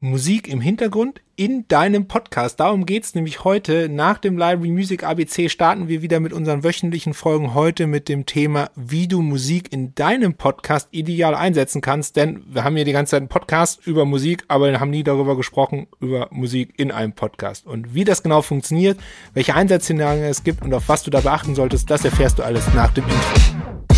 Musik im Hintergrund in deinem Podcast. Darum geht's nämlich heute. Nach dem Library Music ABC starten wir wieder mit unseren wöchentlichen Folgen heute mit dem Thema, wie du Musik in deinem Podcast ideal einsetzen kannst. Denn wir haben ja die ganze Zeit einen Podcast über Musik, aber haben nie darüber gesprochen, über Musik in einem Podcast. Und wie das genau funktioniert, welche Einsatzszenarien es gibt und auf was du da beachten solltest, das erfährst du alles nach dem Intro.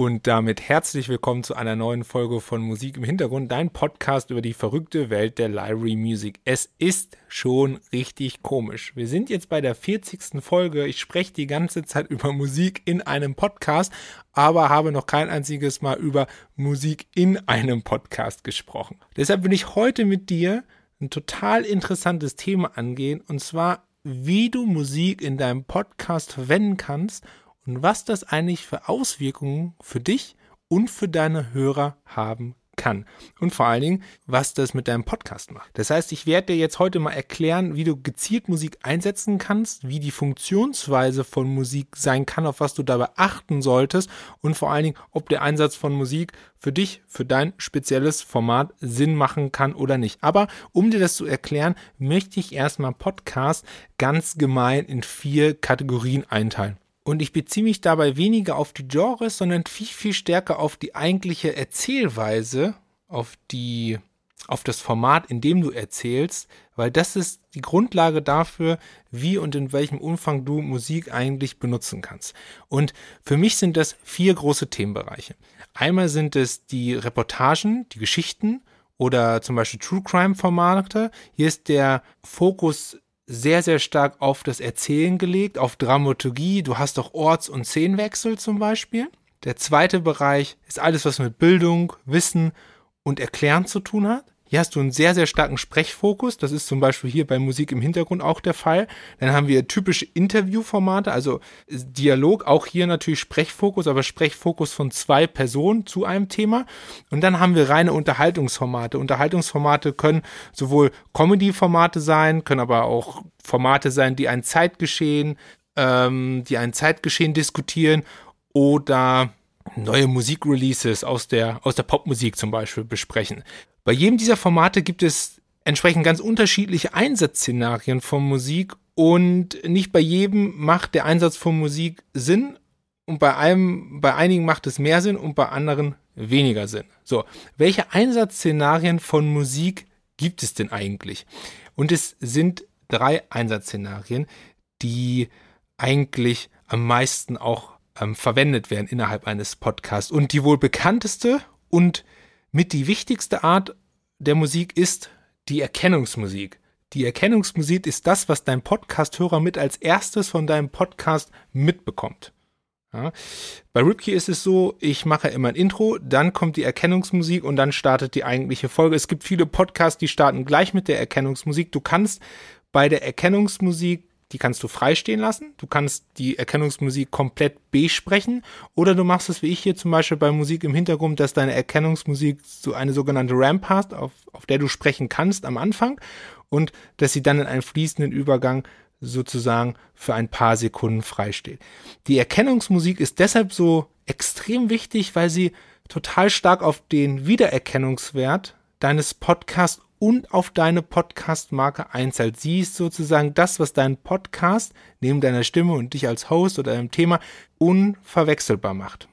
Und damit herzlich willkommen zu einer neuen Folge von Musik im Hintergrund, dein Podcast über die verrückte Welt der Library Music. Es ist schon richtig komisch. Wir sind jetzt bei der 40. Folge. Ich spreche die ganze Zeit über Musik in einem Podcast, aber habe noch kein einziges Mal über Musik in einem Podcast gesprochen. Deshalb will ich heute mit dir ein total interessantes Thema angehen, und zwar, wie du Musik in deinem Podcast verwenden kannst und was das eigentlich für Auswirkungen für dich und für deine Hörer haben kann. Und vor allen Dingen, was das mit deinem Podcast macht. Das heißt, ich werde dir jetzt heute mal erklären, wie du gezielt Musik einsetzen kannst, wie die Funktionsweise von Musik sein kann, auf was du dabei achten solltest und vor allen Dingen, ob der Einsatz von Musik für dich, für dein spezielles Format Sinn machen kann oder nicht. Aber um dir das zu erklären, möchte ich erstmal Podcast ganz gemein in vier Kategorien einteilen. Und ich beziehe mich dabei weniger auf die Genres, sondern viel, viel stärker auf die eigentliche Erzählweise, auf die, auf das Format, in dem du erzählst, weil das ist die Grundlage dafür, wie und in welchem Umfang du Musik eigentlich benutzen kannst. Und für mich sind das vier große Themenbereiche. Einmal sind es die Reportagen, die Geschichten oder zum Beispiel True Crime Formate. Hier ist der Fokus sehr, sehr stark auf das Erzählen gelegt, auf Dramaturgie. Du hast auch Orts- und Szenenwechsel zum Beispiel. Der zweite Bereich ist alles, was mit Bildung, Wissen und Erklären zu tun hat. Hier hast du einen sehr, sehr starken Sprechfokus. Das ist zum Beispiel hier bei Musik im Hintergrund auch der Fall. Dann haben wir typische Interviewformate, also Dialog, auch hier natürlich Sprechfokus, aber Sprechfokus von zwei Personen zu einem Thema. Und dann haben wir reine Unterhaltungsformate. Unterhaltungsformate können sowohl Comedy-Formate sein, können aber auch Formate sein, die ein Zeitgeschehen, ähm, die ein Zeitgeschehen diskutieren oder neue Musikreleases aus der, aus der Popmusik zum Beispiel besprechen. Bei jedem dieser Formate gibt es entsprechend ganz unterschiedliche Einsatzszenarien von Musik und nicht bei jedem macht der Einsatz von Musik Sinn und bei einem, bei einigen macht es mehr Sinn und bei anderen weniger Sinn. So, welche Einsatzszenarien von Musik gibt es denn eigentlich? Und es sind drei Einsatzszenarien, die eigentlich am meisten auch ähm, verwendet werden innerhalb eines Podcasts. Und die wohl bekannteste und mit die wichtigste Art der Musik ist die Erkennungsmusik. Die Erkennungsmusik ist das, was dein Podcast-Hörer mit als erstes von deinem Podcast mitbekommt. Ja. Bei Ripkey ist es so, ich mache immer ein Intro, dann kommt die Erkennungsmusik und dann startet die eigentliche Folge. Es gibt viele Podcasts, die starten gleich mit der Erkennungsmusik. Du kannst bei der Erkennungsmusik die kannst du freistehen lassen. Du kannst die Erkennungsmusik komplett besprechen oder du machst es wie ich hier zum Beispiel bei Musik im Hintergrund, dass deine Erkennungsmusik so eine sogenannte Ramp hast, auf, auf der du sprechen kannst am Anfang und dass sie dann in einem fließenden Übergang sozusagen für ein paar Sekunden freisteht. Die Erkennungsmusik ist deshalb so extrem wichtig, weil sie total stark auf den Wiedererkennungswert deines Podcasts und auf deine Podcast-Marke einzahlt. Sie ist sozusagen das, was deinen Podcast neben deiner Stimme und dich als Host oder deinem Thema unverwechselbar macht.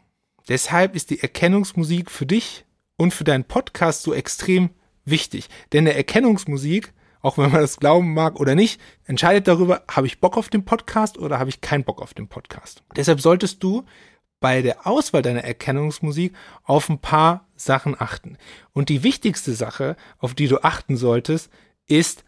Deshalb ist die Erkennungsmusik für dich und für deinen Podcast so extrem wichtig. Denn der Erkennungsmusik, auch wenn man das glauben mag oder nicht, entscheidet darüber, habe ich Bock auf den Podcast oder habe ich keinen Bock auf den Podcast. Deshalb solltest du bei der Auswahl deiner Erkennungsmusik auf ein paar Sachen achten. Und die wichtigste Sache, auf die du achten solltest, ist,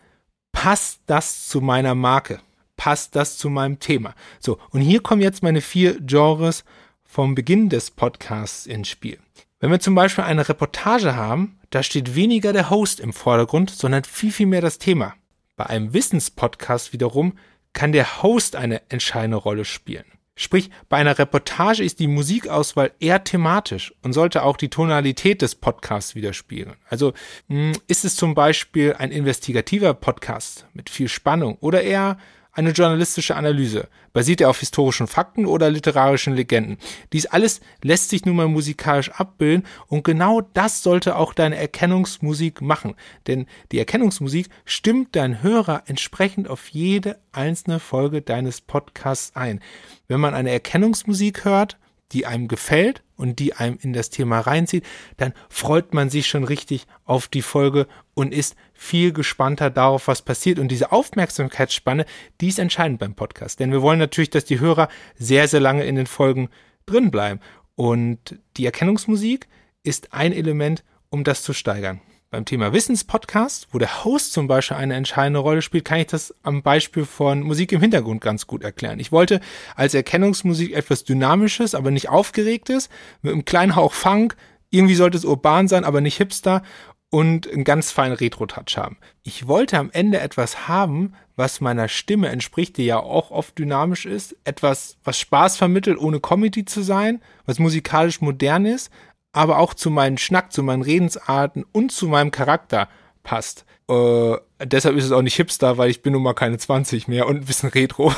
passt das zu meiner Marke? Passt das zu meinem Thema? So, und hier kommen jetzt meine vier Genres vom Beginn des Podcasts ins Spiel. Wenn wir zum Beispiel eine Reportage haben, da steht weniger der Host im Vordergrund, sondern viel, viel mehr das Thema. Bei einem Wissenspodcast wiederum kann der Host eine entscheidende Rolle spielen. Sprich, bei einer Reportage ist die Musikauswahl eher thematisch und sollte auch die Tonalität des Podcasts widerspiegeln. Also hm, ist es zum Beispiel ein investigativer Podcast mit viel Spannung oder eher eine journalistische Analyse? Basiert er auf historischen Fakten oder literarischen Legenden? Dies alles lässt sich nun mal musikalisch abbilden und genau das sollte auch deine Erkennungsmusik machen. Denn die Erkennungsmusik stimmt dein Hörer entsprechend auf jede einzelne Folge deines Podcasts ein. Wenn man eine Erkennungsmusik hört, die einem gefällt und die einem in das Thema reinzieht, dann freut man sich schon richtig auf die Folge und ist viel gespannter darauf, was passiert. Und diese Aufmerksamkeitsspanne, die ist entscheidend beim Podcast. Denn wir wollen natürlich, dass die Hörer sehr, sehr lange in den Folgen drin bleiben. Und die Erkennungsmusik ist ein Element, um das zu steigern beim Thema Wissenspodcast, wo der Host zum Beispiel eine entscheidende Rolle spielt, kann ich das am Beispiel von Musik im Hintergrund ganz gut erklären. Ich wollte als Erkennungsmusik etwas Dynamisches, aber nicht Aufgeregtes, mit einem kleinen Hauch Funk, irgendwie sollte es urban sein, aber nicht hipster und einen ganz feinen Retro-Touch haben. Ich wollte am Ende etwas haben, was meiner Stimme entspricht, die ja auch oft dynamisch ist, etwas, was Spaß vermittelt, ohne Comedy zu sein, was musikalisch modern ist, aber auch zu meinem Schnack, zu meinen Redensarten und zu meinem Charakter passt. Äh, deshalb ist es auch nicht Hipster, weil ich bin nun mal keine 20 mehr und ein bisschen Retro.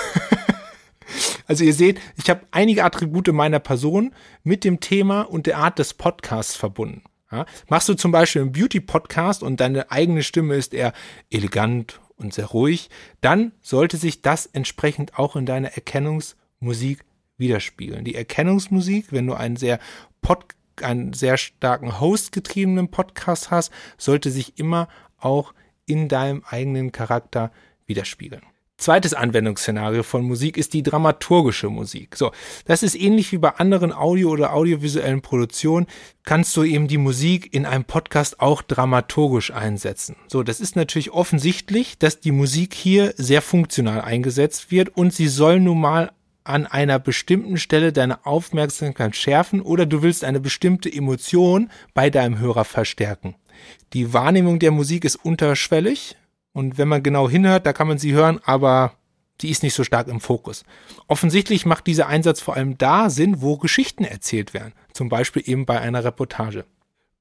also ihr seht, ich habe einige Attribute meiner Person mit dem Thema und der Art des Podcasts verbunden. Ja? Machst du zum Beispiel einen Beauty-Podcast und deine eigene Stimme ist eher elegant und sehr ruhig, dann sollte sich das entsprechend auch in deiner Erkennungsmusik widerspiegeln. Die Erkennungsmusik, wenn du einen sehr Podcast einen sehr starken Host-getriebenen Podcast hast, sollte sich immer auch in deinem eigenen Charakter widerspiegeln. Zweites Anwendungsszenario von Musik ist die dramaturgische Musik. So, das ist ähnlich wie bei anderen Audio- oder audiovisuellen Produktionen, kannst du eben die Musik in einem Podcast auch dramaturgisch einsetzen. So, das ist natürlich offensichtlich, dass die Musik hier sehr funktional eingesetzt wird und sie soll nun mal an einer bestimmten Stelle deine Aufmerksamkeit schärfen oder du willst eine bestimmte Emotion bei deinem Hörer verstärken. Die Wahrnehmung der Musik ist unterschwellig und wenn man genau hinhört, da kann man sie hören, aber die ist nicht so stark im Fokus. Offensichtlich macht dieser Einsatz vor allem da Sinn, wo Geschichten erzählt werden, zum Beispiel eben bei einer Reportage.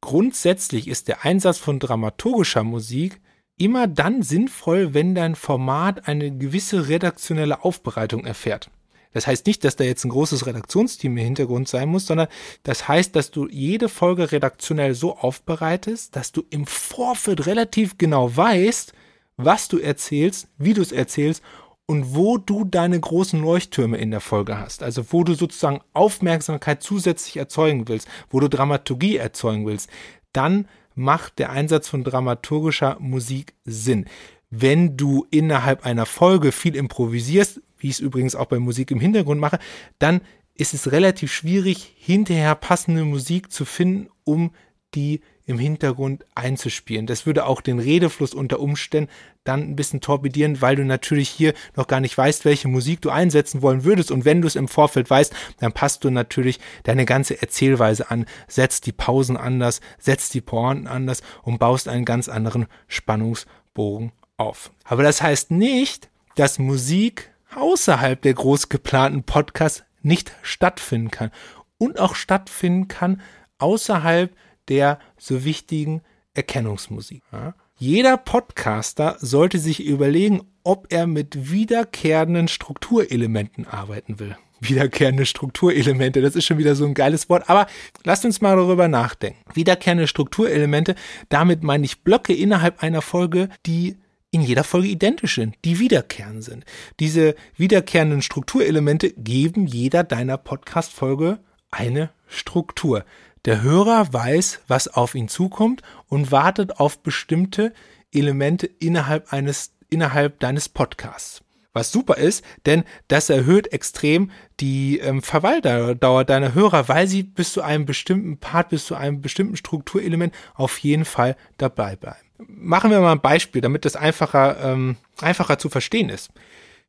Grundsätzlich ist der Einsatz von dramaturgischer Musik immer dann sinnvoll, wenn dein Format eine gewisse redaktionelle Aufbereitung erfährt. Das heißt nicht, dass da jetzt ein großes Redaktionsteam im Hintergrund sein muss, sondern das heißt, dass du jede Folge redaktionell so aufbereitest, dass du im Vorfeld relativ genau weißt, was du erzählst, wie du es erzählst und wo du deine großen Leuchttürme in der Folge hast. Also wo du sozusagen Aufmerksamkeit zusätzlich erzeugen willst, wo du Dramaturgie erzeugen willst. Dann macht der Einsatz von dramaturgischer Musik Sinn. Wenn du innerhalb einer Folge viel improvisierst, wie ich es übrigens auch bei Musik im Hintergrund mache, dann ist es relativ schwierig, hinterher passende Musik zu finden, um die im Hintergrund einzuspielen. Das würde auch den Redefluss unter Umständen dann ein bisschen torpedieren, weil du natürlich hier noch gar nicht weißt, welche Musik du einsetzen wollen würdest. Und wenn du es im Vorfeld weißt, dann passt du natürlich deine ganze Erzählweise an, setzt die Pausen anders, setzt die Pointen anders und baust einen ganz anderen Spannungsbogen auf. Aber das heißt nicht, dass Musik außerhalb der groß geplanten Podcasts nicht stattfinden kann und auch stattfinden kann außerhalb der so wichtigen Erkennungsmusik. Ja? Jeder Podcaster sollte sich überlegen, ob er mit wiederkehrenden Strukturelementen arbeiten will. Wiederkehrende Strukturelemente, das ist schon wieder so ein geiles Wort, aber lasst uns mal darüber nachdenken. Wiederkehrende Strukturelemente, damit meine ich Blöcke innerhalb einer Folge, die in jeder Folge identisch sind, die wiederkehren sind. Diese wiederkehrenden Strukturelemente geben jeder deiner Podcast-Folge eine Struktur. Der Hörer weiß, was auf ihn zukommt und wartet auf bestimmte Elemente innerhalb eines, innerhalb deines Podcasts. Was super ist, denn das erhöht extrem die ähm, Verweildauer deiner Hörer, weil sie bis zu einem bestimmten Part, bis zu einem bestimmten Strukturelement auf jeden Fall dabei bleiben. Machen wir mal ein Beispiel, damit das einfacher, ähm, einfacher zu verstehen ist.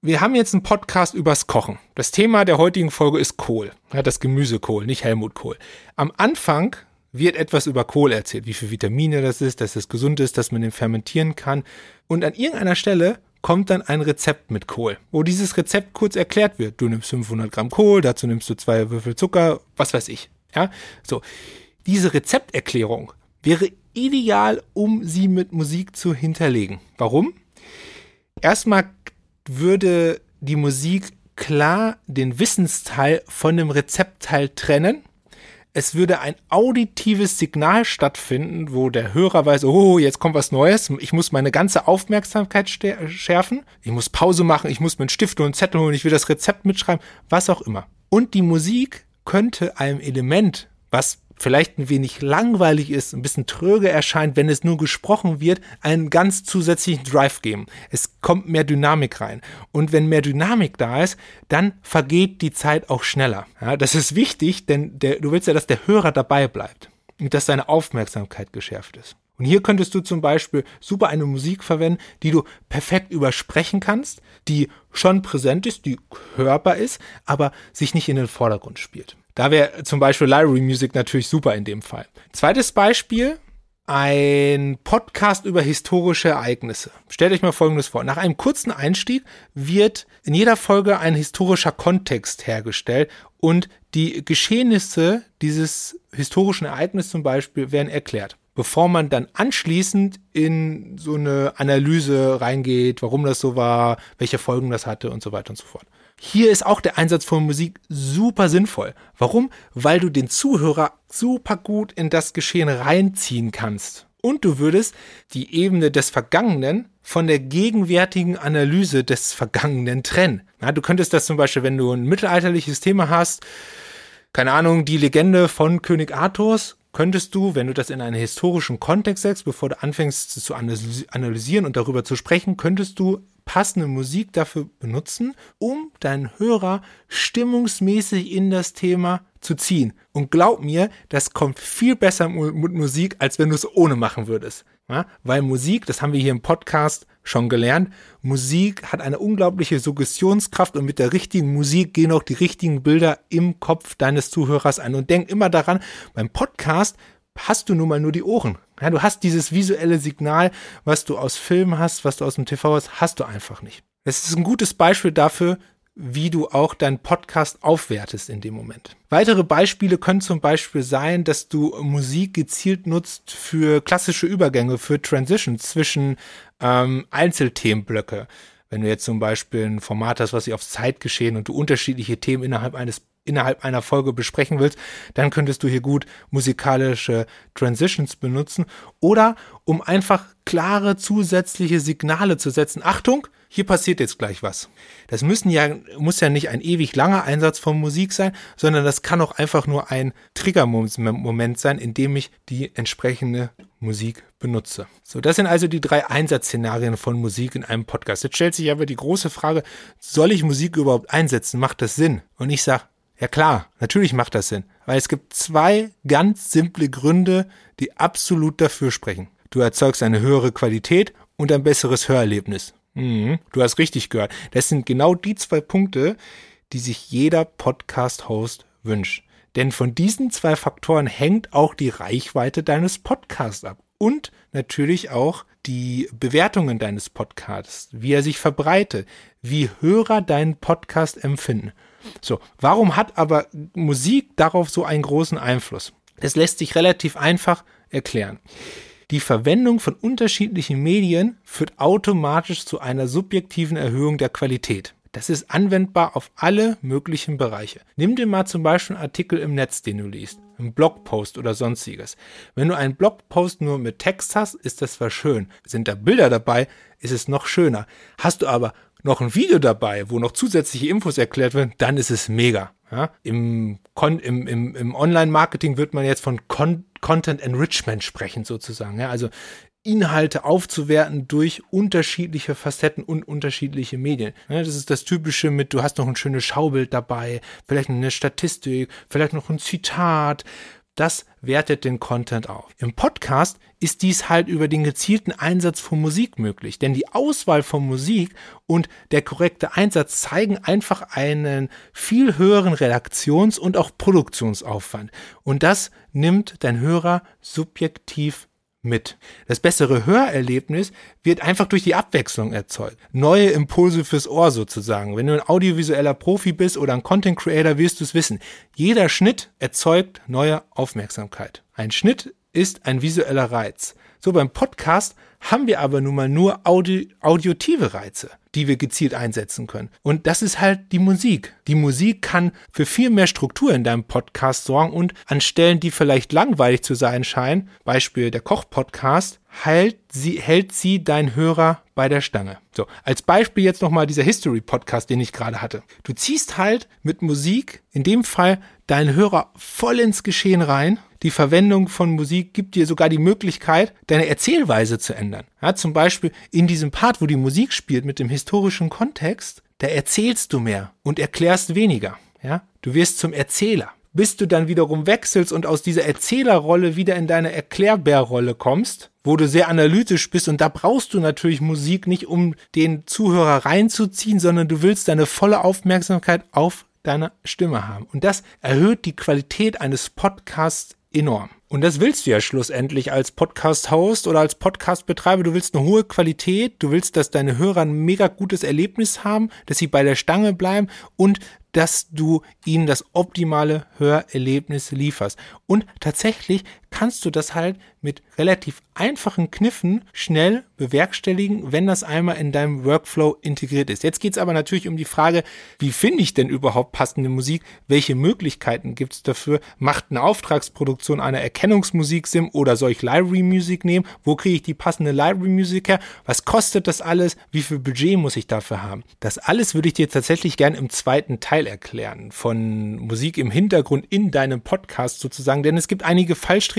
Wir haben jetzt einen Podcast übers Kochen. Das Thema der heutigen Folge ist Kohl. Ja, das Gemüsekohl, nicht Helmut Kohl. Am Anfang wird etwas über Kohl erzählt, wie viel Vitamine das ist, dass es gesund ist, dass man den fermentieren kann. Und an irgendeiner Stelle kommt dann ein Rezept mit Kohl, wo dieses Rezept kurz erklärt wird. Du nimmst 500 Gramm Kohl, dazu nimmst du zwei Würfel Zucker, was weiß ich. Ja, so. Diese Rezepterklärung wäre ideal, um sie mit Musik zu hinterlegen. Warum? Erstmal würde die Musik klar den Wissensteil von dem Rezeptteil trennen. Es würde ein auditives Signal stattfinden, wo der Hörer weiß, oh, jetzt kommt was Neues. Ich muss meine ganze Aufmerksamkeit schärfen. Ich muss Pause machen. Ich muss mir einen Stift und einen Zettel holen. Ich will das Rezept mitschreiben. Was auch immer. Und die Musik könnte einem Element, was vielleicht ein wenig langweilig ist, ein bisschen tröge erscheint, wenn es nur gesprochen wird, einen ganz zusätzlichen Drive geben. Es kommt mehr Dynamik rein. Und wenn mehr Dynamik da ist, dann vergeht die Zeit auch schneller. Ja, das ist wichtig, denn der, du willst ja, dass der Hörer dabei bleibt und dass seine Aufmerksamkeit geschärft ist. Und hier könntest du zum Beispiel super eine Musik verwenden, die du perfekt übersprechen kannst, die schon präsent ist, die hörbar ist, aber sich nicht in den Vordergrund spielt. Da wäre zum Beispiel Library Music natürlich super in dem Fall. Zweites Beispiel, ein Podcast über historische Ereignisse. Stellt euch mal Folgendes vor. Nach einem kurzen Einstieg wird in jeder Folge ein historischer Kontext hergestellt und die Geschehnisse dieses historischen Ereignisses zum Beispiel werden erklärt bevor man dann anschließend in so eine Analyse reingeht, warum das so war, welche Folgen das hatte und so weiter und so fort. Hier ist auch der Einsatz von Musik super sinnvoll. Warum? Weil du den Zuhörer super gut in das Geschehen reinziehen kannst. Und du würdest die Ebene des Vergangenen von der gegenwärtigen Analyse des Vergangenen trennen. Ja, du könntest das zum Beispiel, wenn du ein mittelalterliches Thema hast, keine Ahnung, die Legende von König Arthurs, könntest du, wenn du das in einen historischen Kontext setzt, bevor du anfängst zu analysieren und darüber zu sprechen, könntest du passende Musik dafür benutzen, um deinen Hörer stimmungsmäßig in das Thema zu ziehen. Und glaub mir, das kommt viel besser mit Musik, als wenn du es ohne machen würdest. Ja? Weil Musik, das haben wir hier im Podcast schon gelernt, Musik hat eine unglaubliche Suggestionskraft und mit der richtigen Musik gehen auch die richtigen Bilder im Kopf deines Zuhörers ein. Und denk immer daran, beim Podcast hast du nun mal nur die Ohren. Ja, du hast dieses visuelle Signal, was du aus Filmen hast, was du aus dem TV hast, hast du einfach nicht. Es ist ein gutes Beispiel dafür, wie du auch deinen Podcast aufwertest in dem Moment. Weitere Beispiele können zum Beispiel sein, dass du Musik gezielt nutzt für klassische Übergänge, für Transitions zwischen ähm, Einzelthemenblöcke. Wenn du jetzt zum Beispiel ein Format hast, was sich aufs Zeitgeschehen und du unterschiedliche Themen innerhalb eines innerhalb einer Folge besprechen willst, dann könntest du hier gut musikalische Transitions benutzen oder um einfach klare zusätzliche Signale zu setzen. Achtung, hier passiert jetzt gleich was. Das müssen ja, muss ja nicht ein ewig langer Einsatz von Musik sein, sondern das kann auch einfach nur ein Triggermoment sein, in dem ich die entsprechende Musik benutze. So, das sind also die drei Einsatzszenarien von Musik in einem Podcast. Jetzt stellt sich aber die große Frage, soll ich Musik überhaupt einsetzen? Macht das Sinn? Und ich sage, ja klar, natürlich macht das Sinn, weil es gibt zwei ganz simple Gründe, die absolut dafür sprechen. Du erzeugst eine höhere Qualität und ein besseres Hörerlebnis. Mhm, du hast richtig gehört. Das sind genau die zwei Punkte, die sich jeder Podcast-Host wünscht. Denn von diesen zwei Faktoren hängt auch die Reichweite deines Podcasts ab. Und natürlich auch die Bewertungen deines Podcasts, wie er sich verbreitet, wie Hörer deinen Podcast empfinden. So, warum hat aber Musik darauf so einen großen Einfluss? Das lässt sich relativ einfach erklären. Die Verwendung von unterschiedlichen Medien führt automatisch zu einer subjektiven Erhöhung der Qualität. Das ist anwendbar auf alle möglichen Bereiche. Nimm dir mal zum Beispiel einen Artikel im Netz, den du liest, einen Blogpost oder sonstiges. Wenn du einen Blogpost nur mit Text hast, ist das zwar schön. Sind da Bilder dabei, ist es noch schöner. Hast du aber noch ein Video dabei, wo noch zusätzliche Infos erklärt werden, dann ist es mega. Ja? Im, im, im, im Online-Marketing wird man jetzt von Con Content Enrichment sprechen, sozusagen. Ja? Also Inhalte aufzuwerten durch unterschiedliche Facetten und unterschiedliche Medien. Ja, das ist das Typische mit, du hast noch ein schönes Schaubild dabei, vielleicht eine Statistik, vielleicht noch ein Zitat, das wertet den Content auf. Im Podcast ist dies halt über den gezielten Einsatz von Musik möglich, denn die Auswahl von Musik und der korrekte Einsatz zeigen einfach einen viel höheren Redaktions- und auch Produktionsaufwand. Und das nimmt dein Hörer subjektiv mit. Das bessere Hörerlebnis wird einfach durch die Abwechslung erzeugt. Neue Impulse fürs Ohr sozusagen. Wenn du ein audiovisueller Profi bist oder ein Content Creator, wirst du es wissen. Jeder Schnitt erzeugt neue Aufmerksamkeit. Ein Schnitt ist ein visueller Reiz. So beim Podcast haben wir aber nun mal nur Audi audiotive Reize. die wir gezielt einsetzen können. Und das ist halt die Musik. Die Musik kann für viel mehr Struktur in deinem Podcast sorgen und an Stellen, die vielleicht langweilig zu sein scheinen, Beispiel der Koch-Podcast, hält sie, hält sie dein Hörer bei der Stange. So, als Beispiel jetzt nochmal dieser History-Podcast, den ich gerade hatte. Du ziehst halt mit Musik, in dem Fall deinen Hörer voll ins Geschehen rein. Die Verwendung von Musik gibt dir sogar die Möglichkeit, deine Erzählweise zu ändern. Ja, zum Beispiel in diesem Part, wo die Musik spielt mit dem historischen Kontext, da erzählst du mehr und erklärst weniger. Ja, du wirst zum Erzähler bis du dann wiederum wechselst und aus dieser Erzählerrolle wieder in deine Erklärbärrolle kommst, wo du sehr analytisch bist und da brauchst du natürlich Musik nicht, um den Zuhörer reinzuziehen, sondern du willst deine volle Aufmerksamkeit auf deine Stimme haben. Und das erhöht die Qualität eines Podcasts enorm. Und das willst du ja schlussendlich als Podcast-Host oder als Podcast-Betreiber. Du willst eine hohe Qualität, du willst, dass deine Hörer ein mega gutes Erlebnis haben, dass sie bei der Stange bleiben und dass du ihnen das optimale Hörerlebnis lieferst. Und tatsächlich kannst du das halt mit relativ einfachen Kniffen schnell bewerkstelligen, wenn das einmal in deinem Workflow integriert ist. Jetzt geht es aber natürlich um die Frage, wie finde ich denn überhaupt passende Musik? Welche Möglichkeiten gibt es dafür? Macht eine Auftragsproduktion einer Erkennungsmusik-Sim oder soll ich Library-Musik nehmen? Wo kriege ich die passende Library-Musik her? Was kostet das alles? Wie viel Budget muss ich dafür haben? Das alles würde ich dir tatsächlich gern im zweiten Teil erklären von Musik im Hintergrund in deinem Podcast sozusagen, denn es gibt einige Fallstricke,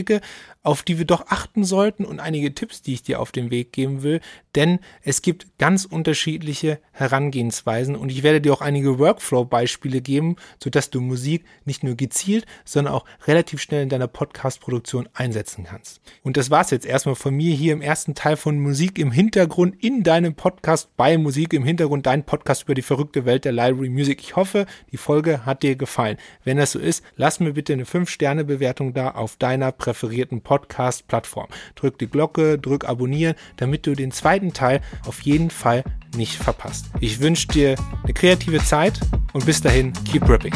auf die wir doch achten sollten und einige Tipps, die ich dir auf den Weg geben will, denn es gibt ganz unterschiedliche Herangehensweisen und ich werde dir auch einige Workflow-Beispiele geben, sodass du Musik nicht nur gezielt, sondern auch relativ schnell in deiner Podcast-Produktion einsetzen kannst. Und das war's jetzt erstmal von mir hier im ersten Teil von Musik im Hintergrund in deinem Podcast bei Musik im Hintergrund, dein Podcast über die verrückte Welt der Library Music. Ich hoffe, die Folge hat dir gefallen. Wenn das so ist, lass mir bitte eine 5-Sterne-Bewertung da auf deiner präferierten Podcast-Plattform. Drück die Glocke, drück abonnieren, damit du den zweiten Teil auf jeden Fall nicht verpasst. Ich wünsche dir eine kreative Zeit und bis dahin, keep ripping.